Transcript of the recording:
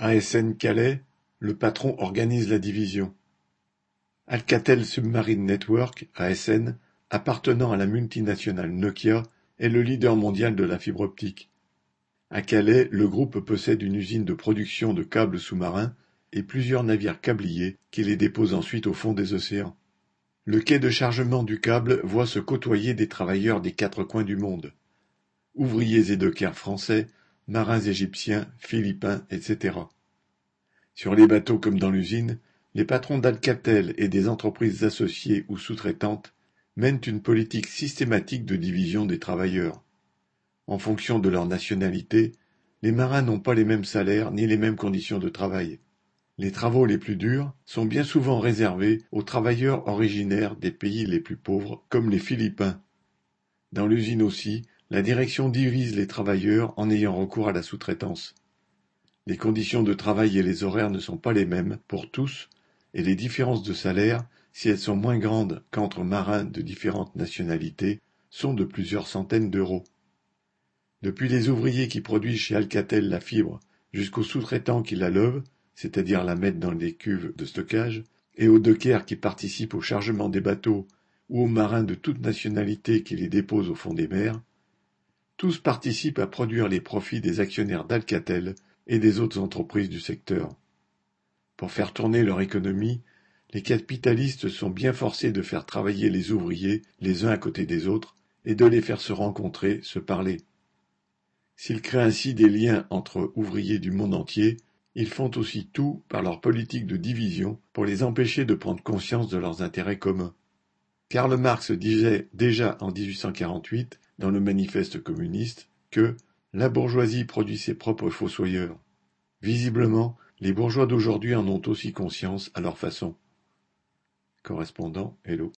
ASN Calais, le patron organise la division. Alcatel Submarine Network (ASN), appartenant à la multinationale Nokia, est le leader mondial de la fibre optique. À Calais, le groupe possède une usine de production de câbles sous-marins et plusieurs navires câbliers qui les déposent ensuite au fond des océans. Le quai de chargement du câble voit se côtoyer des travailleurs des quatre coins du monde. Ouvriers et dockers français, marins égyptiens, philippins, etc. Sur les bateaux comme dans l'usine, les patrons d'Alcatel et des entreprises associées ou sous-traitantes mènent une politique systématique de division des travailleurs. En fonction de leur nationalité, les marins n'ont pas les mêmes salaires ni les mêmes conditions de travail. Les travaux les plus durs sont bien souvent réservés aux travailleurs originaires des pays les plus pauvres, comme les Philippins. Dans l'usine aussi, la direction divise les travailleurs en ayant recours à la sous-traitance. Les conditions de travail et les horaires ne sont pas les mêmes pour tous et les différences de salaire, si elles sont moins grandes qu'entre marins de différentes nationalités, sont de plusieurs centaines d'euros. Depuis les ouvriers qui produisent chez Alcatel la fibre jusqu'aux sous-traitants qui la levent, c'est-à-dire la mettent dans des cuves de stockage, et aux dockers qui participent au chargement des bateaux ou aux marins de toute nationalité qui les déposent au fond des mers, tous participent à produire les profits des actionnaires d'Alcatel et des autres entreprises du secteur. Pour faire tourner leur économie, les capitalistes sont bien forcés de faire travailler les ouvriers les uns à côté des autres et de les faire se rencontrer, se parler. S'ils créent ainsi des liens entre ouvriers du monde entier, ils font aussi tout par leur politique de division pour les empêcher de prendre conscience de leurs intérêts communs. Karl Marx disait déjà en 1848 dans le manifeste communiste que la bourgeoisie produit ses propres fossoyeurs. Visiblement, les bourgeois d'aujourd'hui en ont aussi conscience à leur façon. Correspondant Hello.